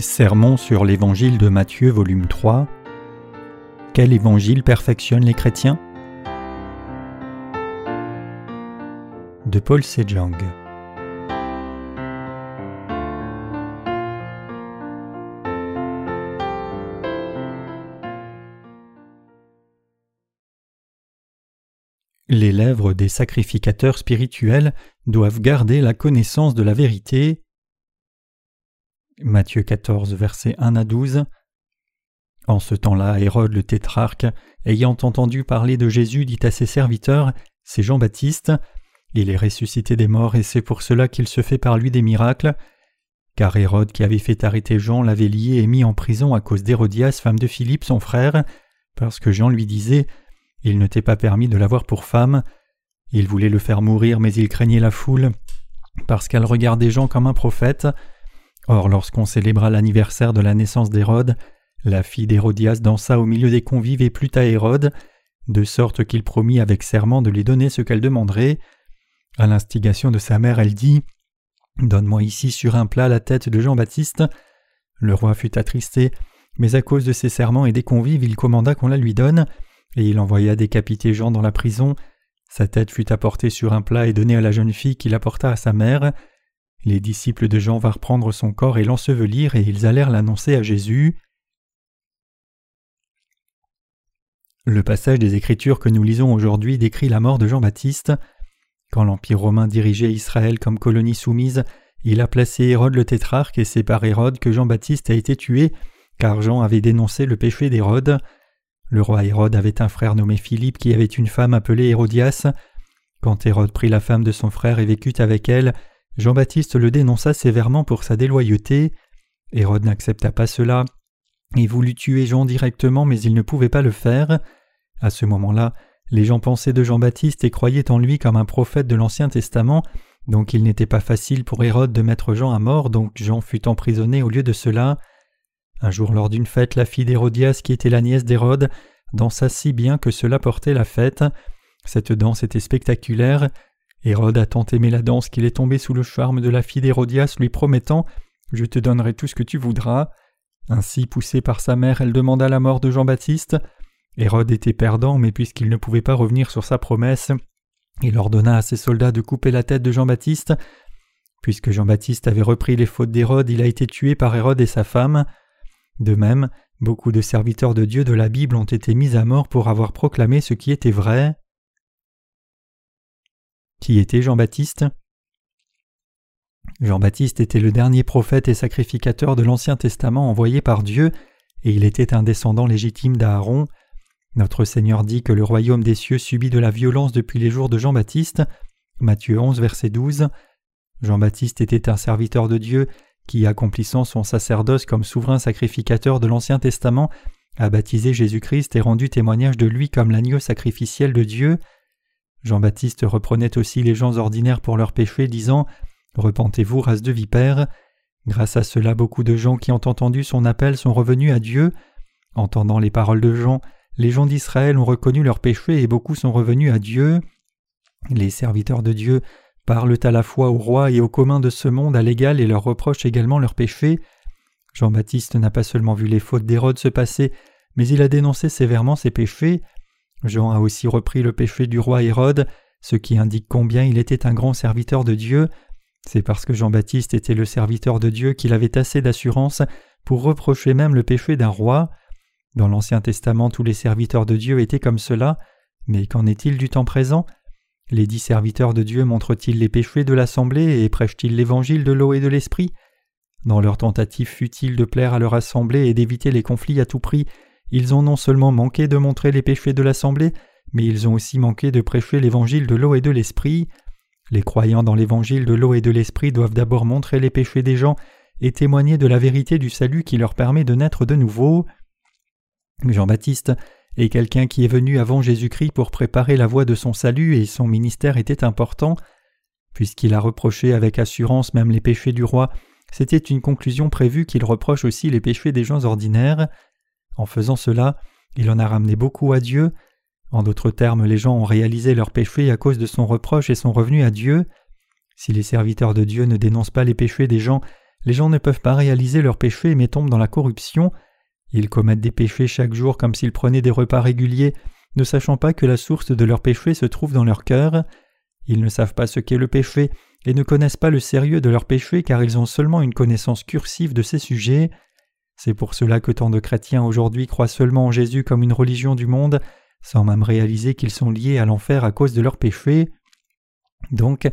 Sermon sur l'Évangile de Matthieu volume 3 Quel évangile perfectionne les chrétiens? De Paul Sejong. Les lèvres des sacrificateurs spirituels doivent garder la connaissance de la vérité Matthieu 14, versets 1 à 12. En ce temps-là, Hérode le tétrarque, ayant entendu parler de Jésus, dit à ses serviteurs C'est Jean-Baptiste. Il est ressuscité des morts et c'est pour cela qu'il se fait par lui des miracles. Car Hérode, qui avait fait arrêter Jean, l'avait lié et mis en prison à cause d'Hérodias, femme de Philippe, son frère, parce que Jean lui disait Il ne t'est pas permis de l'avoir pour femme. Il voulait le faire mourir, mais il craignait la foule, parce qu'elle regardait Jean comme un prophète. Or, lorsqu'on célébra l'anniversaire de la naissance d'Hérode, la fille d'Hérodias dansa au milieu des convives et plut à Hérode, de sorte qu'il promit avec serment de lui donner ce qu'elle demanderait. À l'instigation de sa mère, elle dit Donne-moi ici sur un plat la tête de Jean-Baptiste. Le roi fut attristé, mais à cause de ses serments et des convives, il commanda qu'on la lui donne, et il envoya décapiter Jean dans la prison. Sa tête fut apportée sur un plat et donnée à la jeune fille qui l'apporta à sa mère. Les disciples de Jean vinrent prendre son corps et l'ensevelir, et ils allèrent l'annoncer à Jésus. Le passage des Écritures que nous lisons aujourd'hui décrit la mort de Jean-Baptiste. Quand l'Empire romain dirigeait Israël comme colonie soumise, il a placé Hérode le tétrarque et c'est par Hérode que Jean-Baptiste a été tué, car Jean avait dénoncé le péché d'Hérode. Le roi Hérode avait un frère nommé Philippe qui avait une femme appelée Hérodias. Quand Hérode prit la femme de son frère et vécut avec elle, Jean-Baptiste le dénonça sévèrement pour sa déloyauté. Hérode n'accepta pas cela. Il voulut tuer Jean directement, mais il ne pouvait pas le faire. À ce moment-là, les gens pensaient de Jean-Baptiste et croyaient en lui comme un prophète de l'Ancien Testament, donc il n'était pas facile pour Hérode de mettre Jean à mort, donc Jean fut emprisonné au lieu de cela. Un jour lors d'une fête, la fille d'Hérodias, qui était la nièce d'Hérode, dansa si bien que cela portait la fête. Cette danse était spectaculaire, Hérode a tant aimé la danse qu'il est tombé sous le charme de la fille d'Hérodias, lui promettant Je te donnerai tout ce que tu voudras. Ainsi, poussée par sa mère, elle demanda la mort de Jean-Baptiste. Hérode était perdant, mais puisqu'il ne pouvait pas revenir sur sa promesse, il ordonna à ses soldats de couper la tête de Jean-Baptiste. Puisque Jean-Baptiste avait repris les fautes d'Hérode, il a été tué par Hérode et sa femme. De même, beaucoup de serviteurs de Dieu de la Bible ont été mis à mort pour avoir proclamé ce qui était vrai. Qui était Jean-Baptiste? Jean-Baptiste était le dernier prophète et sacrificateur de l'Ancien Testament envoyé par Dieu, et il était un descendant légitime d'Aaron. Notre Seigneur dit que le royaume des cieux subit de la violence depuis les jours de Jean-Baptiste. Matthieu 11, verset 12. Jean-Baptiste était un serviteur de Dieu qui, accomplissant son sacerdoce comme souverain sacrificateur de l'Ancien Testament, a baptisé Jésus-Christ et rendu témoignage de lui comme l'agneau sacrificiel de Dieu. Jean-Baptiste reprenait aussi les gens ordinaires pour leurs péchés, disant Repentez-vous, race de vipères. Grâce à cela, beaucoup de gens qui ont entendu son appel sont revenus à Dieu. Entendant les paroles de Jean, les gens d'Israël ont reconnu leurs péchés et beaucoup sont revenus à Dieu. Les serviteurs de Dieu parlent à la fois au roi et aux communs de ce monde à l'égal et leur reprochent également leurs péchés. Jean-Baptiste n'a pas seulement vu les fautes d'Hérode se passer, mais il a dénoncé sévèrement ses péchés. Jean a aussi repris le péché du roi Hérode, ce qui indique combien il était un grand serviteur de Dieu. C'est parce que Jean-Baptiste était le serviteur de Dieu qu'il avait assez d'assurance pour reprocher même le péché d'un roi. Dans l'Ancien Testament, tous les serviteurs de Dieu étaient comme cela, mais qu'en est-il du temps présent? Les dix serviteurs de Dieu montrent-ils les péchés de l'assemblée et prêchent-ils l'évangile de l'eau et de l'esprit? Dans leur tentative futile de plaire à leur assemblée et d'éviter les conflits à tout prix, ils ont non seulement manqué de montrer les péchés de l'Assemblée, mais ils ont aussi manqué de prêcher l'évangile de l'eau et de l'esprit. Les croyants dans l'évangile de l'eau et de l'esprit doivent d'abord montrer les péchés des gens et témoigner de la vérité du salut qui leur permet de naître de nouveau. Jean-Baptiste est quelqu'un qui est venu avant Jésus-Christ pour préparer la voie de son salut et son ministère était important. Puisqu'il a reproché avec assurance même les péchés du roi, c'était une conclusion prévue qu'il reproche aussi les péchés des gens ordinaires. En faisant cela, il en a ramené beaucoup à Dieu. En d'autres termes, les gens ont réalisé leurs péchés à cause de son reproche et sont revenus à Dieu. Si les serviteurs de Dieu ne dénoncent pas les péchés des gens, les gens ne peuvent pas réaliser leurs péchés mais tombent dans la corruption. Ils commettent des péchés chaque jour comme s'ils prenaient des repas réguliers, ne sachant pas que la source de leurs péchés se trouve dans leur cœur. Ils ne savent pas ce qu'est le péché et ne connaissent pas le sérieux de leurs péchés car ils ont seulement une connaissance cursive de ces sujets. C'est pour cela que tant de chrétiens aujourd'hui croient seulement en Jésus comme une religion du monde, sans même réaliser qu'ils sont liés à l'enfer à cause de leurs péchés. Donc,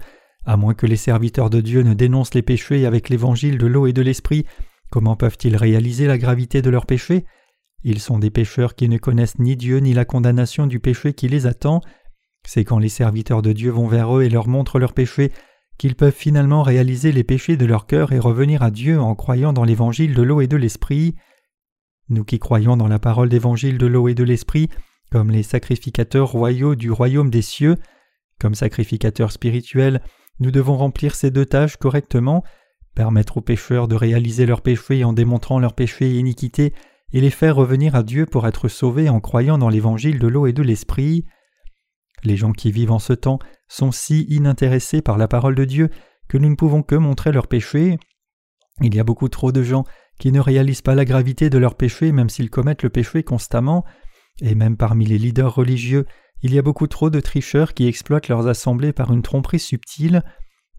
à moins que les serviteurs de Dieu ne dénoncent les péchés avec l'évangile de l'eau et de l'esprit, comment peuvent-ils réaliser la gravité de leurs péchés? Ils sont des pécheurs qui ne connaissent ni Dieu ni la condamnation du péché qui les attend. C'est quand les serviteurs de Dieu vont vers eux et leur montrent leurs péchés qu'ils peuvent finalement réaliser les péchés de leur cœur et revenir à Dieu en croyant dans l'évangile de l'eau et de l'esprit. Nous qui croyons dans la parole d'évangile de l'eau et de l'esprit, comme les sacrificateurs royaux du royaume des cieux, comme sacrificateurs spirituels, nous devons remplir ces deux tâches correctement, permettre aux pécheurs de réaliser leurs péchés en démontrant leurs péchés et iniquités, et les faire revenir à Dieu pour être sauvés en croyant dans l'évangile de l'eau et de l'esprit. Les gens qui vivent en ce temps sont si inintéressés par la parole de Dieu que nous ne pouvons que montrer leurs péchés. Il y a beaucoup trop de gens qui ne réalisent pas la gravité de leurs péchés même s'ils commettent le péché constamment, et même parmi les leaders religieux, il y a beaucoup trop de tricheurs qui exploitent leurs assemblées par une tromperie subtile.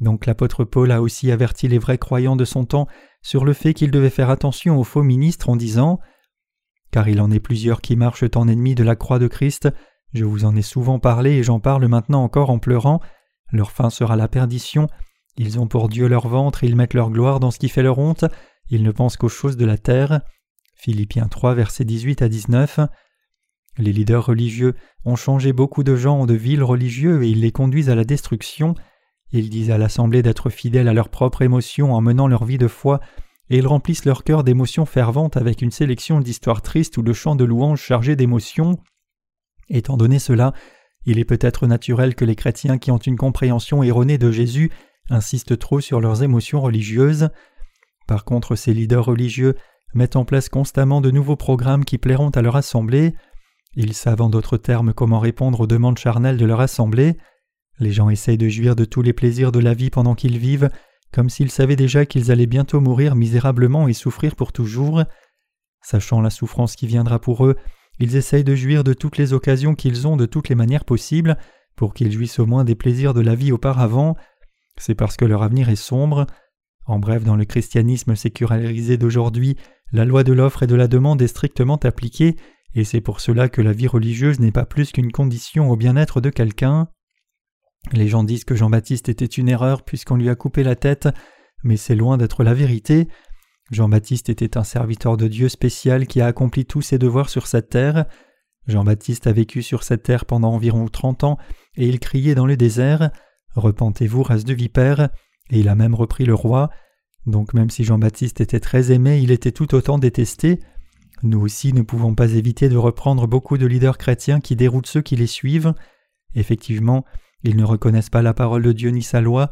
Donc l'apôtre Paul a aussi averti les vrais croyants de son temps sur le fait qu'ils devaient faire attention aux faux ministres en disant Car il en est plusieurs qui marchent en ennemis de la croix de Christ, je vous en ai souvent parlé et j'en parle maintenant encore en pleurant, leur fin sera la perdition, ils ont pour Dieu leur ventre, ils mettent leur gloire dans ce qui fait leur honte, ils ne pensent qu'aux choses de la terre. Philippiens 3 versets 18 à 19. Les leaders religieux ont changé beaucoup de gens de villes religieux et ils les conduisent à la destruction. Ils disent à l'Assemblée d'être fidèles à leurs propres émotions en menant leur vie de foi, et ils remplissent leur cœur d'émotions ferventes avec une sélection d'histoires tristes ou de chants de louanges chargés d'émotions. Étant donné cela, il est peut-être naturel que les chrétiens qui ont une compréhension erronée de Jésus insistent trop sur leurs émotions religieuses. Par contre, ces leaders religieux mettent en place constamment de nouveaux programmes qui plairont à leur assemblée. Ils savent en d'autres termes comment répondre aux demandes charnelles de leur assemblée. Les gens essayent de jouir de tous les plaisirs de la vie pendant qu'ils vivent, comme s'ils savaient déjà qu'ils allaient bientôt mourir misérablement et souffrir pour toujours. Sachant la souffrance qui viendra pour eux, ils essayent de jouir de toutes les occasions qu'ils ont de toutes les manières possibles, pour qu'ils jouissent au moins des plaisirs de la vie auparavant. C'est parce que leur avenir est sombre. En bref, dans le christianisme sécularisé d'aujourd'hui, la loi de l'offre et de la demande est strictement appliquée et c'est pour cela que la vie religieuse n'est pas plus qu'une condition au bien-être de quelqu'un. Les gens disent que Jean-Baptiste était une erreur puisqu'on lui a coupé la tête, mais c'est loin d'être la vérité. Jean-Baptiste était un serviteur de Dieu spécial qui a accompli tous ses devoirs sur cette terre. Jean-Baptiste a vécu sur cette terre pendant environ trente ans, et il criait dans le désert Repentez-vous, race de vipères et il a même repris le roi. Donc même si Jean-Baptiste était très aimé, il était tout autant détesté. Nous aussi ne pouvons pas éviter de reprendre beaucoup de leaders chrétiens qui déroutent ceux qui les suivent. Effectivement, ils ne reconnaissent pas la parole de Dieu ni sa loi,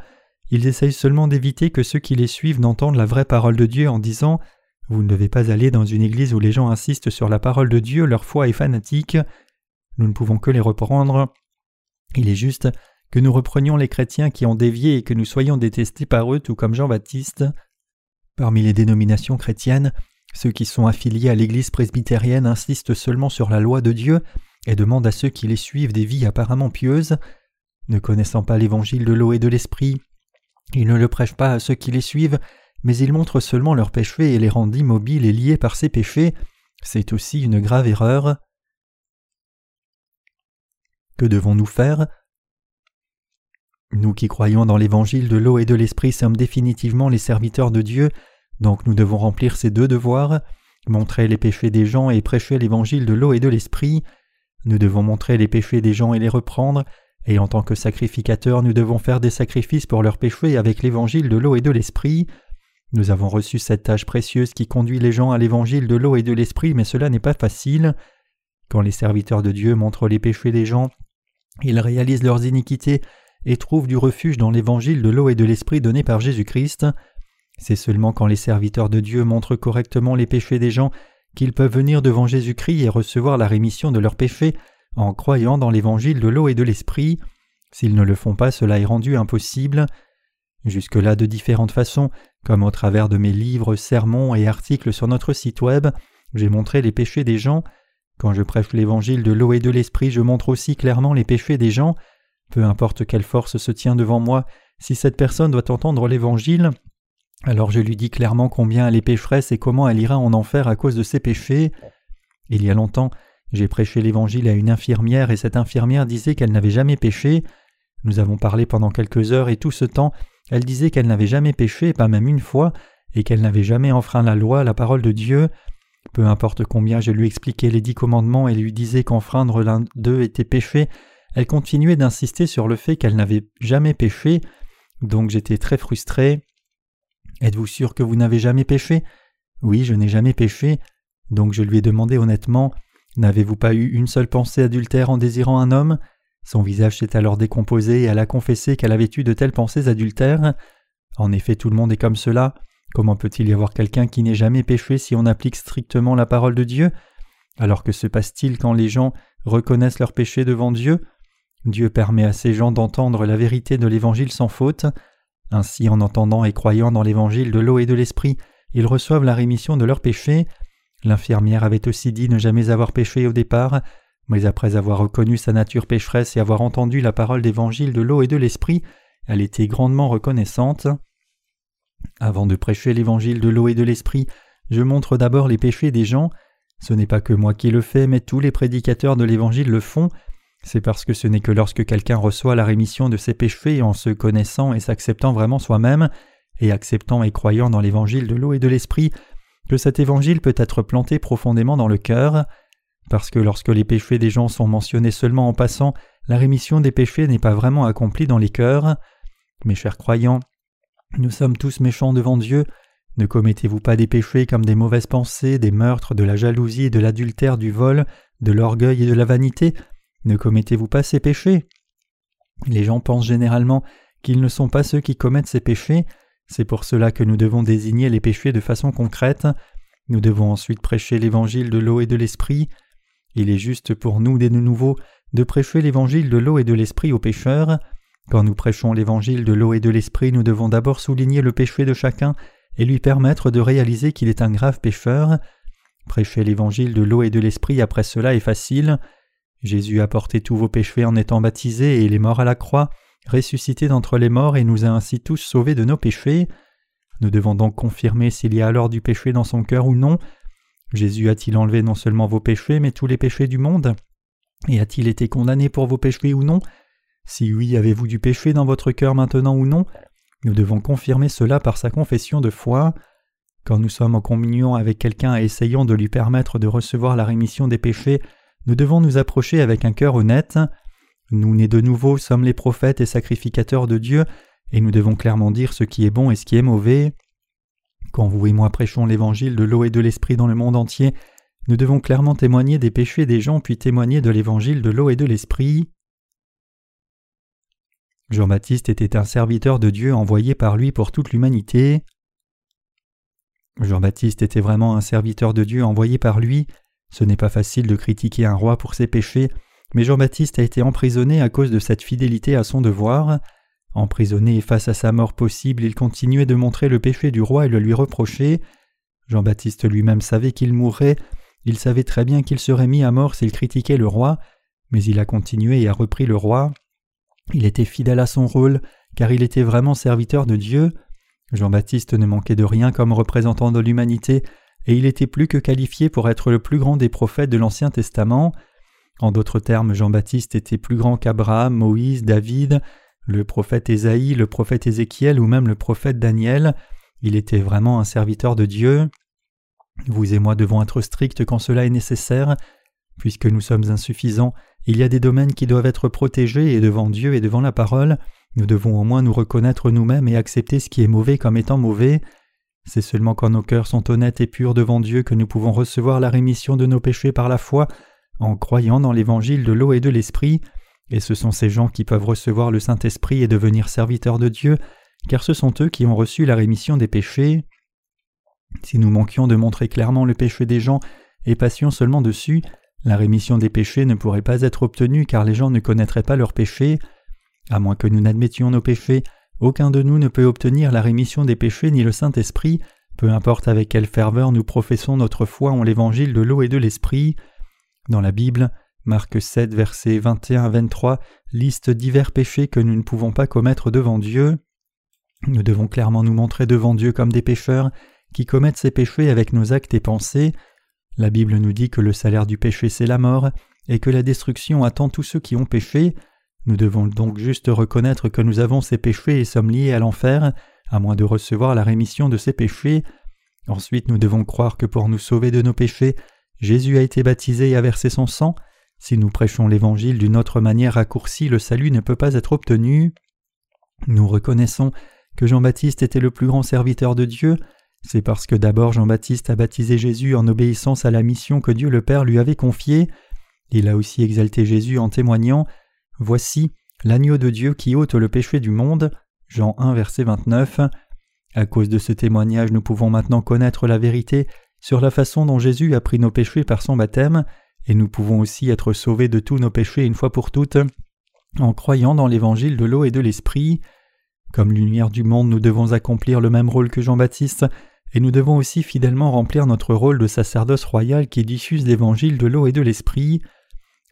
ils essayent seulement d'éviter que ceux qui les suivent n'entendent la vraie parole de Dieu en disant Vous ne devez pas aller dans une église où les gens insistent sur la parole de Dieu, leur foi est fanatique. Nous ne pouvons que les reprendre. Il est juste que nous reprenions les chrétiens qui ont dévié et que nous soyons détestés par eux tout comme Jean-Baptiste. Parmi les dénominations chrétiennes, ceux qui sont affiliés à l'Église presbytérienne insistent seulement sur la loi de Dieu et demandent à ceux qui les suivent des vies apparemment pieuses. Ne connaissant pas l'évangile de l'eau et de l'esprit, ils ne le prêchent pas à ceux qui les suivent, mais ils montrent seulement leurs péchés et les rendent immobiles et liés par ces péchés. C'est aussi une grave erreur. Que devons-nous faire? Nous qui croyons dans l'évangile de l'eau et de l'esprit sommes définitivement les serviteurs de Dieu donc nous devons remplir ces deux devoirs, montrer les péchés des gens et prêcher l'évangile de l'eau et de l'esprit. Nous devons montrer les péchés des gens et les reprendre, et en tant que sacrificateurs nous devons faire des sacrifices pour leurs péchés avec l'évangile de l'eau et de l'esprit. Nous avons reçu cette tâche précieuse qui conduit les gens à l'évangile de l'eau et de l'esprit, mais cela n'est pas facile. Quand les serviteurs de Dieu montrent les péchés des gens, ils réalisent leurs iniquités et trouvent du refuge dans l'évangile de l'eau et de l'esprit donné par Jésus-Christ. C'est seulement quand les serviteurs de Dieu montrent correctement les péchés des gens qu'ils peuvent venir devant Jésus-Christ et recevoir la rémission de leurs péchés en croyant dans l'évangile de l'eau et de l'esprit. S'ils ne le font pas, cela est rendu impossible. Jusque-là, de différentes façons, comme au travers de mes livres, sermons et articles sur notre site web, j'ai montré les péchés des gens. Quand je prêche l'évangile de l'eau et de l'esprit, je montre aussi clairement les péchés des gens. Peu importe quelle force se tient devant moi, si cette personne doit entendre l'évangile, alors je lui dis clairement combien elle est pécheresse et comment elle ira en enfer à cause de ses péchés. Il y a longtemps, j'ai prêché l'évangile à une infirmière et cette infirmière disait qu'elle n'avait jamais péché. Nous avons parlé pendant quelques heures et tout ce temps, elle disait qu'elle n'avait jamais péché, pas même une fois, et qu'elle n'avait jamais enfreint la loi, la parole de Dieu. Peu importe combien je lui expliquais les dix commandements et lui disais qu'enfreindre l'un d'eux était péché, elle continuait d'insister sur le fait qu'elle n'avait jamais péché, donc j'étais très frustré. Êtes-vous sûr que vous n'avez jamais péché? Oui, je n'ai jamais péché. Donc je lui ai demandé honnêtement N'avez-vous pas eu une seule pensée adultère en désirant un homme? Son visage s'est alors décomposé et elle a confessé qu'elle avait eu de telles pensées adultères. En effet, tout le monde est comme cela. Comment peut-il y avoir quelqu'un qui n'ait jamais péché si on applique strictement la parole de Dieu? Alors que se passe-t-il quand les gens reconnaissent leurs péchés devant Dieu? Dieu permet à ces gens d'entendre la vérité de l'Évangile sans faute. Ainsi, en entendant et croyant dans l'Évangile de l'eau et de l'Esprit, ils reçoivent la rémission de leurs péchés. L'infirmière avait aussi dit ne jamais avoir péché au départ, mais après avoir reconnu sa nature pécheresse et avoir entendu la parole d'Évangile de l'eau et de l'Esprit, elle était grandement reconnaissante. Avant de prêcher l'Évangile de l'eau et de l'Esprit, je montre d'abord les péchés des gens. Ce n'est pas que moi qui le fais, mais tous les prédicateurs de l'Évangile le font, c'est parce que ce n'est que lorsque quelqu'un reçoit la rémission de ses péchés en se connaissant et s'acceptant vraiment soi-même, et acceptant et croyant dans l'évangile de l'eau et de l'esprit, que cet évangile peut être planté profondément dans le cœur, parce que lorsque les péchés des gens sont mentionnés seulement en passant, la rémission des péchés n'est pas vraiment accomplie dans les cœurs. Mes chers croyants, nous sommes tous méchants devant Dieu. Ne commettez-vous pas des péchés comme des mauvaises pensées, des meurtres, de la jalousie, de l'adultère, du vol, de l'orgueil et de la vanité, ne commettez-vous pas ces péchés? Les gens pensent généralement qu'ils ne sont pas ceux qui commettent ces péchés, c'est pour cela que nous devons désigner les péchés de façon concrète, nous devons ensuite prêcher l'évangile de l'eau et de l'esprit. Il est juste pour nous, dès de nouveau, de prêcher l'évangile de l'eau et de l'esprit aux pécheurs. Quand nous prêchons l'évangile de l'eau et de l'esprit, nous devons d'abord souligner le péché de chacun et lui permettre de réaliser qu'il est un grave pécheur. Prêcher l'évangile de l'eau et de l'esprit après cela est facile. Jésus a porté tous vos péchés en étant baptisé et il est mort à la croix, ressuscité d'entre les morts et nous a ainsi tous sauvés de nos péchés. Nous devons donc confirmer s'il y a alors du péché dans son cœur ou non. Jésus a-t-il enlevé non seulement vos péchés, mais tous les péchés du monde? Et a-t-il été condamné pour vos péchés ou non? Si oui, avez-vous du péché dans votre cœur maintenant ou non? Nous devons confirmer cela par sa confession de foi. Quand nous sommes en communion avec quelqu'un et essayons de lui permettre de recevoir la rémission des péchés, nous devons nous approcher avec un cœur honnête. Nous nés de nouveau sommes les prophètes et sacrificateurs de Dieu, et nous devons clairement dire ce qui est bon et ce qui est mauvais. Quand vous et moi prêchons l'évangile de l'eau et de l'esprit dans le monde entier, nous devons clairement témoigner des péchés des gens puis témoigner de l'évangile de l'eau et de l'esprit. Jean-Baptiste était un serviteur de Dieu envoyé par lui pour toute l'humanité. Jean-Baptiste était vraiment un serviteur de Dieu envoyé par lui. Ce n'est pas facile de critiquer un roi pour ses péchés, mais Jean-Baptiste a été emprisonné à cause de cette fidélité à son devoir. Emprisonné face à sa mort possible, il continuait de montrer le péché du roi et le lui reprocher. Jean-Baptiste lui-même savait qu'il mourrait, il savait très bien qu'il serait mis à mort s'il critiquait le roi, mais il a continué et a repris le roi. Il était fidèle à son rôle, car il était vraiment serviteur de Dieu. Jean-Baptiste ne manquait de rien comme représentant de l'humanité, et il était plus que qualifié pour être le plus grand des prophètes de l'Ancien Testament. En d'autres termes, Jean-Baptiste était plus grand qu'Abraham, Moïse, David, le prophète Ésaïe, le prophète Ézéchiel ou même le prophète Daniel. Il était vraiment un serviteur de Dieu. Vous et moi devons être stricts quand cela est nécessaire. Puisque nous sommes insuffisants, il y a des domaines qui doivent être protégés et devant Dieu et devant la parole, nous devons au moins nous reconnaître nous-mêmes et accepter ce qui est mauvais comme étant mauvais. C'est seulement quand nos cœurs sont honnêtes et purs devant Dieu que nous pouvons recevoir la rémission de nos péchés par la foi, en croyant dans l'évangile de l'eau et de l'esprit, et ce sont ces gens qui peuvent recevoir le Saint-Esprit et devenir serviteurs de Dieu, car ce sont eux qui ont reçu la rémission des péchés. Si nous manquions de montrer clairement le péché des gens et passions seulement dessus, la rémission des péchés ne pourrait pas être obtenue car les gens ne connaîtraient pas leurs péchés. À moins que nous n'admettions nos péchés, aucun de nous ne peut obtenir la rémission des péchés ni le Saint-Esprit, peu importe avec quelle ferveur nous professons notre foi en l'évangile de l'eau et de l'Esprit. Dans la Bible, Marc 7, versets 21 à 23 liste divers péchés que nous ne pouvons pas commettre devant Dieu. Nous devons clairement nous montrer devant Dieu comme des pécheurs qui commettent ces péchés avec nos actes et pensées. La Bible nous dit que le salaire du péché c'est la mort, et que la destruction attend tous ceux qui ont péché. Nous devons donc juste reconnaître que nous avons ces péchés et sommes liés à l'enfer, à moins de recevoir la rémission de ces péchés. Ensuite nous devons croire que pour nous sauver de nos péchés, Jésus a été baptisé et a versé son sang. Si nous prêchons l'Évangile d'une autre manière raccourcie, le salut ne peut pas être obtenu. Nous reconnaissons que Jean-Baptiste était le plus grand serviteur de Dieu, c'est parce que d'abord Jean-Baptiste a baptisé Jésus en obéissance à la mission que Dieu le Père lui avait confiée. Il a aussi exalté Jésus en témoignant Voici l'agneau de Dieu qui ôte le péché du monde. Jean 1, verset 29. À cause de ce témoignage, nous pouvons maintenant connaître la vérité sur la façon dont Jésus a pris nos péchés par son baptême, et nous pouvons aussi être sauvés de tous nos péchés une fois pour toutes en croyant dans l'évangile de l'eau et de l'esprit. Comme lumière du monde, nous devons accomplir le même rôle que Jean-Baptiste, et nous devons aussi fidèlement remplir notre rôle de sacerdoce royal qui diffuse l'évangile de l'eau et de l'esprit.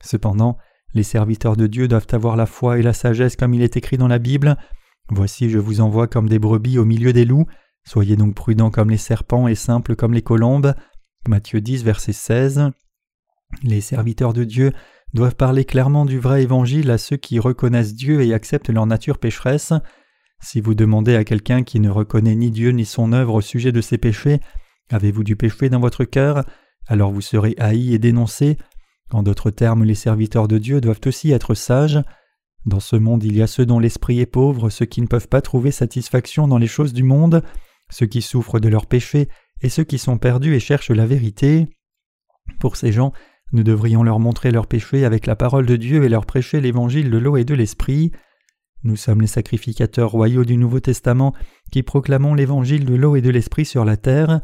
Cependant, les serviteurs de Dieu doivent avoir la foi et la sagesse comme il est écrit dans la Bible. Voici je vous envoie comme des brebis au milieu des loups. Soyez donc prudents comme les serpents et simples comme les colombes. Matthieu 10, verset 16. Les serviteurs de Dieu doivent parler clairement du vrai évangile à ceux qui reconnaissent Dieu et acceptent leur nature pécheresse. Si vous demandez à quelqu'un qui ne reconnaît ni Dieu ni son œuvre au sujet de ses péchés, Avez-vous du péché dans votre cœur? Alors vous serez haï et dénoncé. En d'autres termes, les serviteurs de Dieu doivent aussi être sages. Dans ce monde, il y a ceux dont l'esprit est pauvre, ceux qui ne peuvent pas trouver satisfaction dans les choses du monde, ceux qui souffrent de leurs péchés, et ceux qui sont perdus et cherchent la vérité. Pour ces gens, nous devrions leur montrer leurs péchés avec la parole de Dieu et leur prêcher l'évangile de l'eau et de l'esprit. Nous sommes les sacrificateurs royaux du Nouveau Testament qui proclamons l'évangile de l'eau et de l'esprit sur la terre.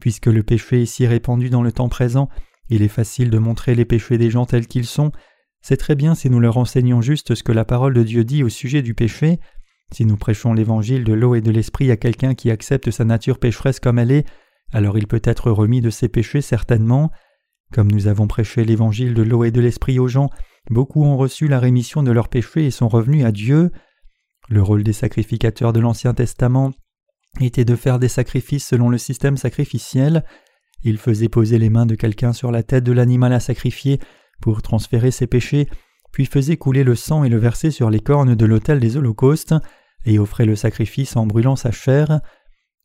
Puisque le péché est si répandu dans le temps présent, il est facile de montrer les péchés des gens tels qu'ils sont. C'est très bien si nous leur enseignons juste ce que la parole de Dieu dit au sujet du péché. Si nous prêchons l'évangile de l'eau et de l'esprit à quelqu'un qui accepte sa nature pécheresse comme elle est, alors il peut être remis de ses péchés certainement. Comme nous avons prêché l'évangile de l'eau et de l'esprit aux gens, Beaucoup ont reçu la rémission de leurs péchés et sont revenus à Dieu. Le rôle des sacrificateurs de l'Ancien Testament était de faire des sacrifices selon le système sacrificiel. Ils faisaient poser les mains de quelqu'un sur la tête de l'animal à sacrifier pour transférer ses péchés, puis faisaient couler le sang et le verser sur les cornes de l'autel des holocaustes, et offraient le sacrifice en brûlant sa chair.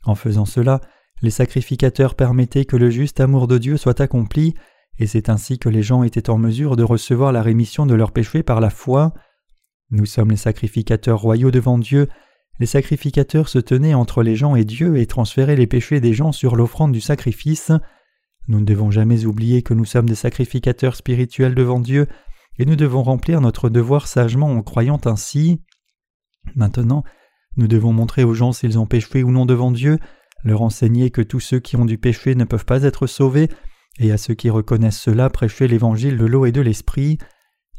En faisant cela, les sacrificateurs permettaient que le juste amour de Dieu soit accompli, et c'est ainsi que les gens étaient en mesure de recevoir la rémission de leurs péchés par la foi. Nous sommes les sacrificateurs royaux devant Dieu. Les sacrificateurs se tenaient entre les gens et Dieu et transféraient les péchés des gens sur l'offrande du sacrifice. Nous ne devons jamais oublier que nous sommes des sacrificateurs spirituels devant Dieu, et nous devons remplir notre devoir sagement en croyant ainsi. Maintenant, nous devons montrer aux gens s'ils ont péché ou non devant Dieu, leur enseigner que tous ceux qui ont du péché ne peuvent pas être sauvés, et à ceux qui reconnaissent cela prêcher l'évangile de l'eau et de l'esprit.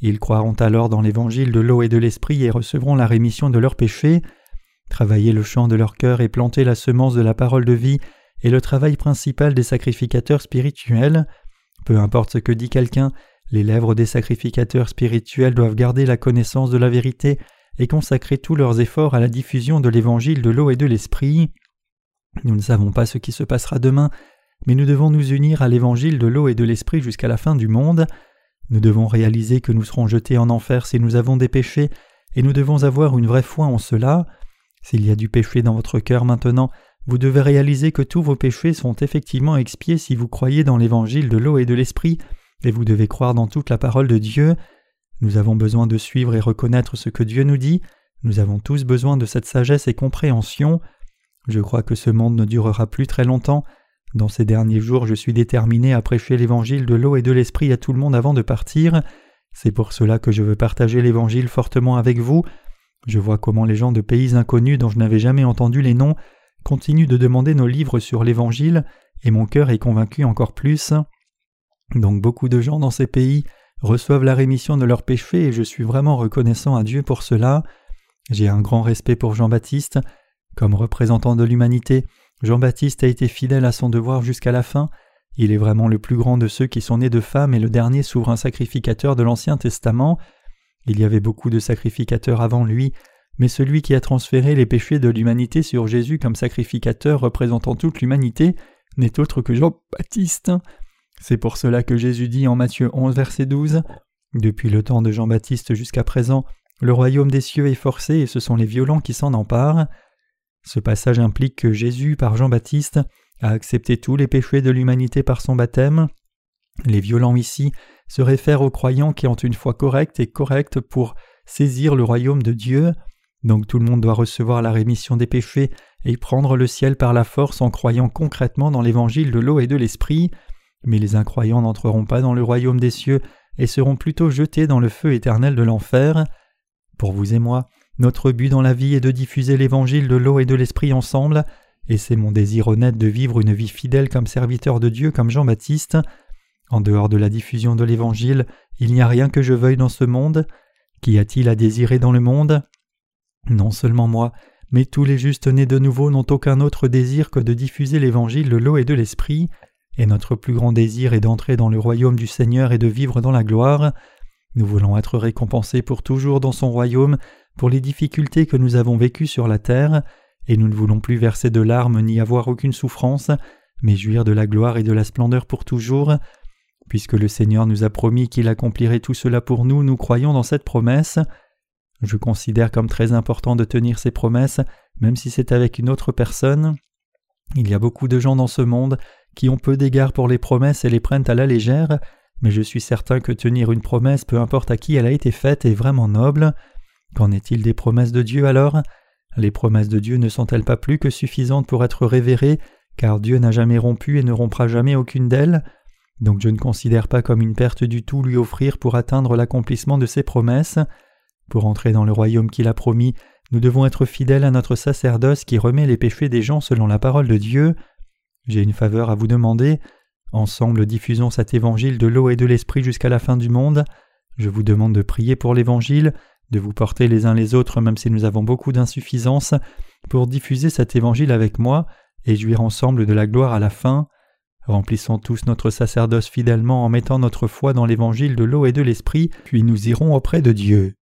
Ils croiront alors dans l'évangile de l'eau et de l'esprit et recevront la rémission de leurs péchés. Travailler le champ de leur cœur et planter la semence de la parole de vie est le travail principal des sacrificateurs spirituels. Peu importe ce que dit quelqu'un, les lèvres des sacrificateurs spirituels doivent garder la connaissance de la vérité et consacrer tous leurs efforts à la diffusion de l'évangile de l'eau et de l'esprit. Nous ne savons pas ce qui se passera demain, mais nous devons nous unir à l'évangile de l'eau et de l'esprit jusqu'à la fin du monde. Nous devons réaliser que nous serons jetés en enfer si nous avons des péchés, et nous devons avoir une vraie foi en cela. S'il y a du péché dans votre cœur maintenant, vous devez réaliser que tous vos péchés sont effectivement expiés si vous croyez dans l'évangile de l'eau et de l'esprit, et vous devez croire dans toute la parole de Dieu. Nous avons besoin de suivre et reconnaître ce que Dieu nous dit, nous avons tous besoin de cette sagesse et compréhension. Je crois que ce monde ne durera plus très longtemps, dans ces derniers jours, je suis déterminé à prêcher l'évangile de l'eau et de l'esprit à tout le monde avant de partir. C'est pour cela que je veux partager l'évangile fortement avec vous. Je vois comment les gens de pays inconnus dont je n'avais jamais entendu les noms continuent de demander nos livres sur l'évangile, et mon cœur est convaincu encore plus. Donc beaucoup de gens dans ces pays reçoivent la rémission de leurs péchés et je suis vraiment reconnaissant à Dieu pour cela. J'ai un grand respect pour Jean-Baptiste. Comme représentant de l'humanité, Jean-Baptiste a été fidèle à son devoir jusqu'à la fin. Il est vraiment le plus grand de ceux qui sont nés de femmes et le dernier souverain sacrificateur de l'Ancien Testament. Il y avait beaucoup de sacrificateurs avant lui, mais celui qui a transféré les péchés de l'humanité sur Jésus comme sacrificateur représentant toute l'humanité n'est autre que Jean-Baptiste. C'est pour cela que Jésus dit en Matthieu 11, verset 12 Depuis le temps de Jean-Baptiste jusqu'à présent, le royaume des cieux est forcé et ce sont les violents qui s'en emparent. Ce passage implique que Jésus, par Jean-Baptiste, a accepté tous les péchés de l'humanité par son baptême. Les violents ici se réfèrent aux croyants qui ont une foi correcte et correcte pour saisir le royaume de Dieu. Donc tout le monde doit recevoir la rémission des péchés et prendre le ciel par la force en croyant concrètement dans l'évangile de l'eau et de l'esprit. Mais les incroyants n'entreront pas dans le royaume des cieux et seront plutôt jetés dans le feu éternel de l'enfer. Pour vous et moi, notre but dans la vie est de diffuser l'évangile de l'eau et de l'esprit ensemble, et c'est mon désir honnête de vivre une vie fidèle comme serviteur de Dieu comme Jean-Baptiste. En dehors de la diffusion de l'évangile, il n'y a rien que je veuille dans ce monde. Qu'y a-t-il à désirer dans le monde? Non seulement moi, mais tous les justes nés de nouveau n'ont aucun autre désir que de diffuser l'évangile de l'eau et de l'esprit, et notre plus grand désir est d'entrer dans le royaume du Seigneur et de vivre dans la gloire. Nous voulons être récompensés pour toujours dans son royaume pour les difficultés que nous avons vécues sur la terre, et nous ne voulons plus verser de larmes ni avoir aucune souffrance, mais jouir de la gloire et de la splendeur pour toujours. Puisque le Seigneur nous a promis qu'il accomplirait tout cela pour nous, nous croyons dans cette promesse. Je considère comme très important de tenir ces promesses, même si c'est avec une autre personne. Il y a beaucoup de gens dans ce monde qui ont peu d'égard pour les promesses et les prennent à la légère, mais je suis certain que tenir une promesse, peu importe à qui elle a été faite, est vraiment noble. Qu'en est-il des promesses de Dieu alors? Les promesses de Dieu ne sont-elles pas plus que suffisantes pour être révérées, car Dieu n'a jamais rompu et ne rompra jamais aucune d'elles? Donc je ne considère pas comme une perte du tout lui offrir pour atteindre l'accomplissement de ses promesses. Pour entrer dans le royaume qu'il a promis, nous devons être fidèles à notre sacerdoce qui remet les péchés des gens selon la parole de Dieu. J'ai une faveur à vous demander. Ensemble diffusons cet évangile de l'eau et de l'esprit jusqu'à la fin du monde. Je vous demande de prier pour l'évangile, de vous porter les uns les autres même si nous avons beaucoup d'insuffisance, pour diffuser cet évangile avec moi et jouir ensemble de la gloire à la fin. Remplissons tous notre sacerdoce fidèlement en mettant notre foi dans l'évangile de l'eau et de l'esprit, puis nous irons auprès de Dieu.